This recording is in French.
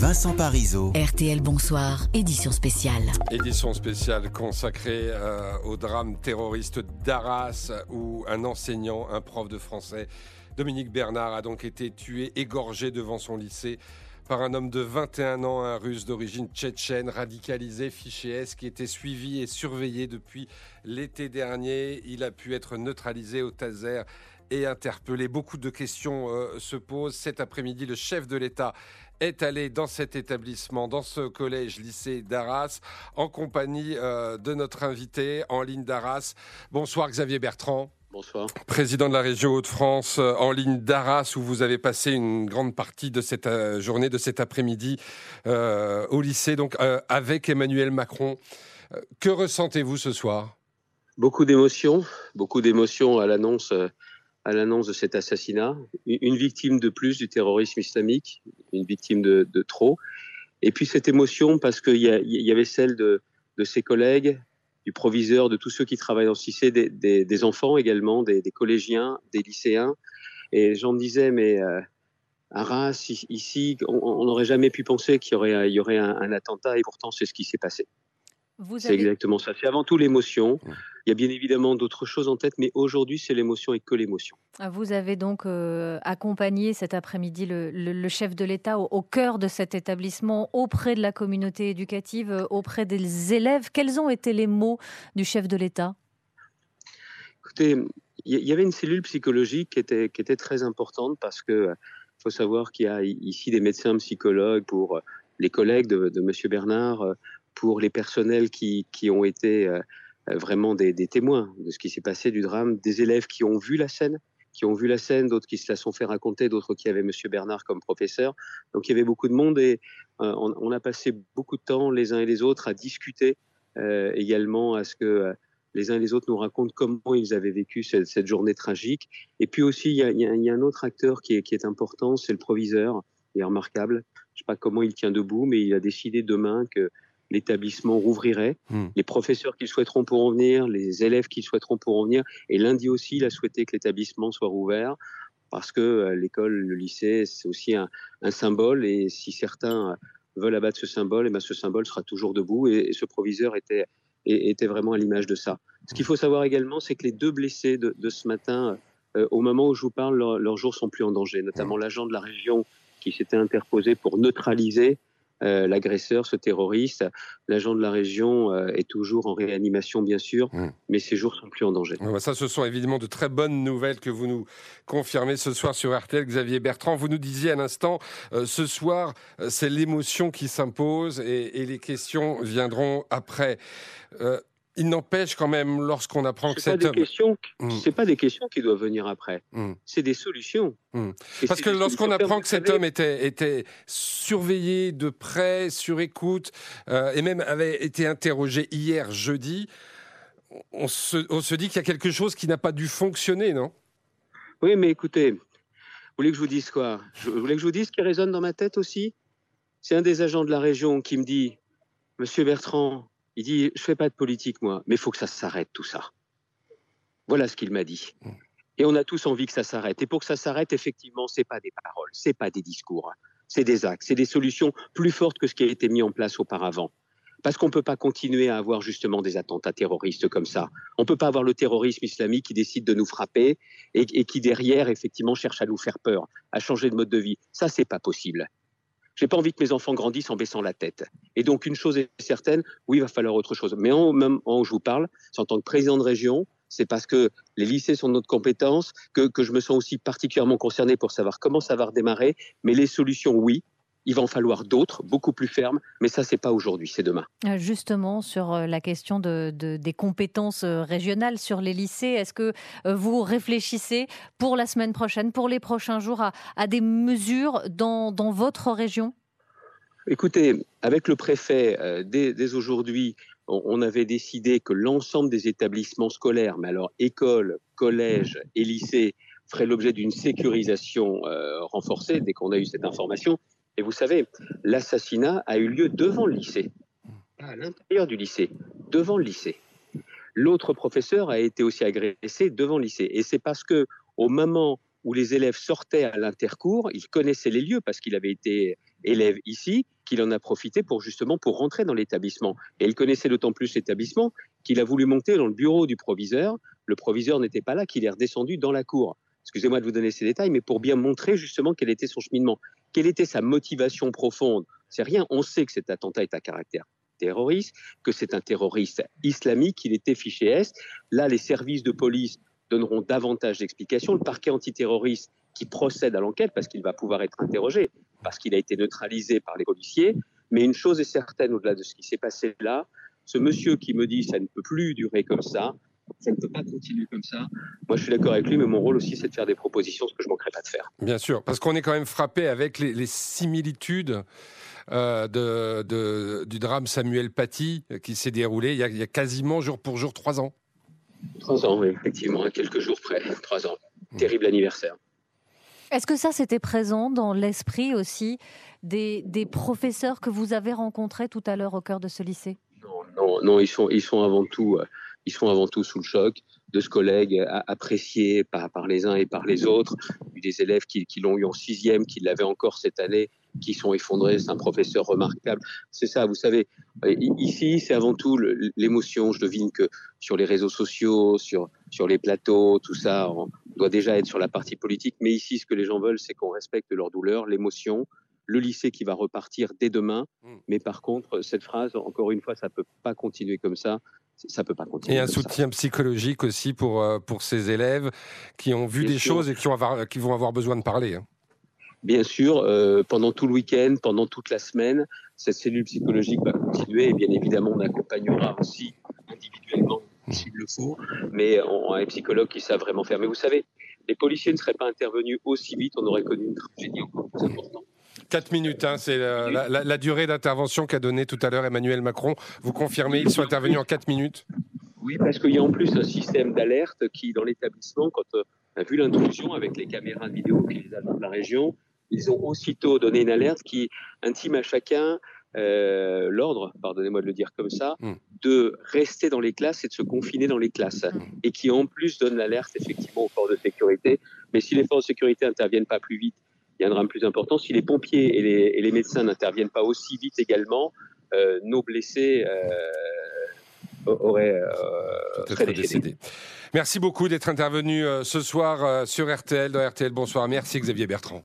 Vincent Parisot. RTL Bonsoir, édition spéciale. Édition spéciale consacrée euh, au drame terroriste d'Arras où un enseignant, un prof de français, Dominique Bernard, a donc été tué, égorgé devant son lycée par un homme de 21 ans, un russe d'origine tchétchène, radicalisé, fiché S, qui était suivi et surveillé depuis l'été dernier. Il a pu être neutralisé au taser et interpellé. Beaucoup de questions euh, se posent. Cet après-midi, le chef de l'État est allé dans cet établissement, dans ce collège-lycée d'Arras, en compagnie euh, de notre invité en ligne d'Arras. Bonsoir Xavier Bertrand. Bonsoir. Président de la région Hauts-de-France, euh, en ligne d'Arras, où vous avez passé une grande partie de cette journée, de cet après-midi au lycée, donc avec Emmanuel Macron. que ressentez-vous ce soir? Beaucoup d'émotions, beaucoup d'émotions à l'annonce à l'annonce de cet assassinat. Une victime de plus du terrorisme islamique, une victime de, trop. Et puis cette émotion parce qu'il y, avait celle de, ses collègues, du proviseur, de tous ceux qui travaillent ce lycée, des, enfants également, des, collégiens, des lycéens. Et j'en disais, mais euh, Arras, ici, on n'aurait jamais pu penser qu'il y aurait un attentat, et pourtant c'est ce qui s'est passé. C'est exactement ça. C'est avant tout l'émotion. Il y a bien évidemment d'autres choses en tête, mais aujourd'hui, c'est l'émotion et que l'émotion. Ah, vous avez donc euh, accompagné cet après-midi le, chef de l'État au, cœur de cet établissement, auprès de la communauté éducative, euh, auprès des élèves. Quels ont été les mots du chef de l'État? Écoutez, il y, avait une cellule psychologique qui était, qui était très importante parce que faut savoir qu'il y a ici des médecins psychologues pour euh, les collègues de, de M. Bernard, pour les personnels qui, qui ont été euh, vraiment des, témoins de ce qui s'est passé du drame, des élèves qui ont vu la scène, qui ont vu la scène, d'autres qui se la sont fait raconter, d'autres qui avaient Monsieur Bernard comme professeur. Donc il y avait beaucoup de monde et euh, on, a passé beaucoup de temps les uns et les autres à discuter euh, également à ce que les uns et les autres nous racontent comment ils avaient vécu cette, journée tragique. Et puis aussi, il y a, il y a un autre acteur qui est, qui est important, c'est le proviseur, il est remarquable. Je ne sais pas comment il tient debout, mais il a décidé demain que l'établissement rouvrirait. Hmm. Les professeurs qui souhaiteront pourront venir, les élèves qui souhaiteront pourront venir. Et lundi aussi, il a souhaité que l'établissement soit rouvert parce que euh, l'école, le lycée, c'est aussi un, symbole. Et si certains veulent abattre ce symbole, et eh ben ce symbole sera toujours debout. Et, ce proviseur était, était vraiment à l'image de ça. Ce qu'il faut savoir également, c'est que les deux blessés de, ce matin, euh, au moment où je vous parle, leurs jours sont plus en danger, notamment hmm. l'agent de la région qui s'était interposé pour neutraliser euh, l'agresseur, ce terroriste. L'agent de la région euh, est toujours en réanimation, bien sûr, mmh. mais ses jours sont plus en danger. Bah, ça, ce sont évidemment de très bonnes nouvelles que vous nous confirmez ce soir sur RTL. Xavier Bertrand, vous nous disiez à l'instant, euh, ce soir, c'est l'émotion qui s'impose et, et, les questions viendront après. Il n'empêche quand même, lorsqu'on apprend que cet homme... Hmm. C'est pas des questions qui doivent venir après. Hmm. C'est des solutions. Hmm. Parce que lorsqu'on apprend que cet homme était, était surveillé de près, sur écoute, euh, et même avait été interrogé hier jeudi, on se, on se dit qu'il y a quelque chose qui n'a pas dû fonctionner, non? Oui, mais écoutez, vous voulez que je vous dise quoi? Vous voulez que je vous dise ce qui résonne dans ma tête aussi? C'est un des agents de la région qui me dit, Monsieur Bertrand, il dit, je fais pas de politique, moi, mais il faut que ça s'arrête, tout ça. Voilà ce qu'il m'a dit. Et on a tous envie que ça s'arrête. Et pour que ça s'arrête, effectivement, c'est pas des paroles, c'est pas des discours, c'est des actes, c'est des solutions plus fortes que ce qui a été mis en place auparavant. Parce qu'on ne peut pas continuer à avoir justement des attentats terroristes comme ça. On ne peut pas avoir le terrorisme islamique qui décide de nous frapper et, et, qui derrière effectivement cherche à nous faire peur, à changer de mode de vie. Ça, c'est pas possible. J'ai pas envie que mes enfants grandissent en baissant la tête. Et donc, une chose est certaine, oui, il va falloir autre chose. Mais en même temps où je vous parle, en tant que président de région, c'est parce que les lycées sont notre compétence que, je me sens aussi particulièrement concerné pour savoir comment ça va redémarrer. Mais les solutions, oui, il va en falloir d'autres, beaucoup plus fermes, mais ça, c'est pas aujourd'hui, c'est demain. Euh, justement, sur euh, la question de, des compétences euh, régionales sur les lycées, est-ce que vous réfléchissez pour la semaine prochaine, pour les prochains jours, à, des mesures dans, votre région? Écoutez, avec le préfet, dès, aujourd'hui, on, avait décidé que l'ensemble des établissements scolaires, mais alors écoles, collèges et lycées, feraient l'objet d'une sécurisation renforcée dès qu'on a eu cette information. Et vous savez, l'assassinat a eu lieu devant le lycée, à l'intérieur du lycée, devant le lycée. L'autre professeur a été aussi agressé devant le lycée. Et c'est parce que, au moment où les élèves sortaient à l'intercours, il connaissait les lieux parce qu'il avait été élève ici qu'il en a profité pour justement pour rentrer dans l'établissement. Et il connaissait d'autant plus l'établissement qu'il a voulu monter dans le bureau du proviseur. Le proviseur n'était pas là, qu'il est redescendu dans la cour. Excusez-moi de vous donner ces détails, mais pour bien montrer justement quel était son cheminement, quelle était sa motivation profonde? C'est rien, on sait que cet attentat est à caractère terroriste, que c'est un terroriste islamique, qu'il était fiché S. Là, les services de police donneront davantage d'explications. Le parquet antiterroriste qui procède à l'enquête, parce qu'il va pouvoir être interrogé, parce qu'il a été neutralisé par les policiers. Mais une chose est certaine au-delà de ce qui s'est passé là, ce monsieur qui me dit ça ne peut plus durer comme ça, ça ne peut pas continuer comme ça. Moi, je suis d'accord avec lui, mais mon rôle aussi, c'est de faire des propositions, ce que je ne manquerai pas de faire. Bien sûr, parce qu'on est quand même frappé avec les, similitudes euh, de, du drame Samuel Paty euh, qui s'est déroulé il y, a, quasiment jour pour jour trois ans. Trois ans, oui, effectivement, à quelques jours près, trois ans. Mmh. Terrible anniversaire. Est-ce que ça, c'était présent dans l'esprit aussi des, professeurs que vous avez rencontrés tout à l'heure au cœur de ce lycée? Non, non, non, ils sont, ils sont avant tout euh, ils sont avant tout sous le choc de ce collègue apprécié par, par les uns et par les autres. Des élèves qui, l'ont eu en sixième, qui l'avaient encore cette année, qui sont effondrés. C'est un professeur remarquable. C'est ça, vous savez. Euh, ici, c'est avant tout l'émotion. Je devine que sur les réseaux sociaux, sur, sur les plateaux, tout ça, on doit déjà être sur la partie politique. Mais ici, ce que les gens veulent, c'est qu'on respecte leur douleur, l'émotion, le lycée qui va repartir dès demain. Hmm. Mais par contre, cette phrase, encore une fois, ça ne peut pas continuer comme ça ça peut pas continuer. Et un soutien psychologique aussi pour, euh, pour ces élèves qui ont vu des choses et qui, ont qui vont avoir besoin de parler. Hein. Bien sûr, euh, pendant tout le week-end, pendant toute la semaine, cette cellule psychologique va continuer et bien évidemment, on accompagnera aussi individuellement s'il le faut, mais on a un psychologue qui savent vraiment faire. Mais vous savez, les policiers ne seraient pas intervenus aussi vite, on aurait connu une tragédie encore plus importante. 4 minutes, hein, c'est la, durée d'intervention qu'a donné tout à l'heure Emmanuel Macron. Vous confirmez, ils sont intervenus en 4 minutes Oui, parce qu'il y a en plus un système d'alerte qui, dans l'établissement, quand euh, on a vu l'intrusion avec les caméras de vidéo qui les agents de la région, ils ont aussitôt donné une alerte qui intime à chacun euh, l'ordre, pardonnez-moi de le dire comme ça, hmm. de rester dans les classes et de se confiner dans les classes. Hmm. Et qui en plus donne l'alerte effectivement aux forces de sécurité. Mais si les forces de sécurité interviennent pas plus vite il y a un drame plus important. Si les pompiers et les, médecins n'interviennent pas aussi vite également, euh, nos blessés euh, auraient euh, décédé. Merci beaucoup d'être intervenu ce soir sur RTL, dans RTL Bonsoir. Merci Xavier Bertrand.